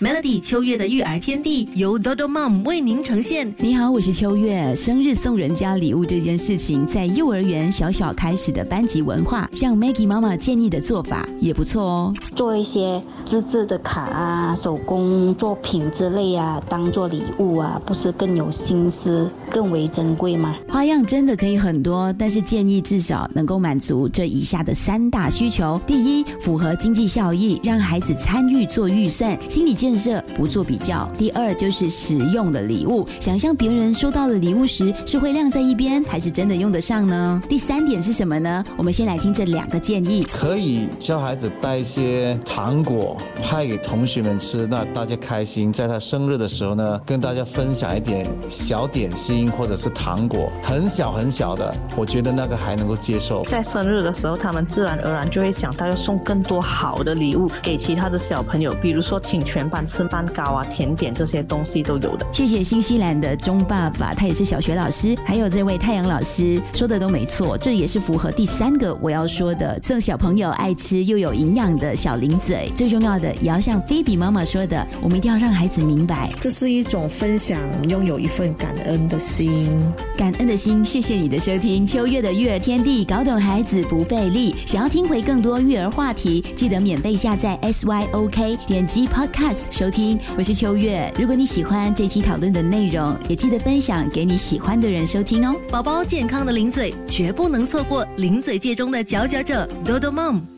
Melody 秋月的育儿天地由 Dodo Mom 为您呈现。你好，我是秋月。生日送人家礼物这件事情，在幼儿园小小开始的班级文化，像 Maggie 妈妈建议的做法也不错哦。做一些自制的卡啊、手工作品之类啊，当做礼物啊，不是更有心思、更为珍贵吗？花样真的可以很多，但是建议至少能够满足这以下的三大需求：第一，符合经济效益，让孩子参与做预算，心理。建设不做比较。第二就是实用的礼物，想象别人收到的礼物时是会晾在一边，还是真的用得上呢？第三点是什么呢？我们先来听这两个建议。可以教孩子带一些糖果派给同学们吃，那大家开心。在他生日的时候呢，跟大家分享一点小点心或者是糖果，很小很小的，我觉得那个还能够接受。在生日的时候，他们自然而然就会想到要送更多好的礼物给其他的小朋友，比如说请全。吃蛋糕啊，甜点这些东西都有的。谢谢新西兰的钟爸爸，他也是小学老师。还有这位太阳老师说的都没错，这也是符合第三个我要说的，赠小朋友爱吃又有营养的小零嘴。最重要的也要像菲比妈妈说的，我们一定要让孩子明白，这是一种分享，拥有一份感恩的心。感恩的心，谢谢你的收听。秋月的育儿天地，搞懂孩子不费力。想要听回更多育儿话题，记得免费下载 SYOK，点击 Podcast 收听，我是秋月。如果你喜欢这期讨论的内容，也记得分享给你喜欢的人收听哦。宝宝健康的零嘴，绝不能错过零嘴界中的佼佼者，多多梦。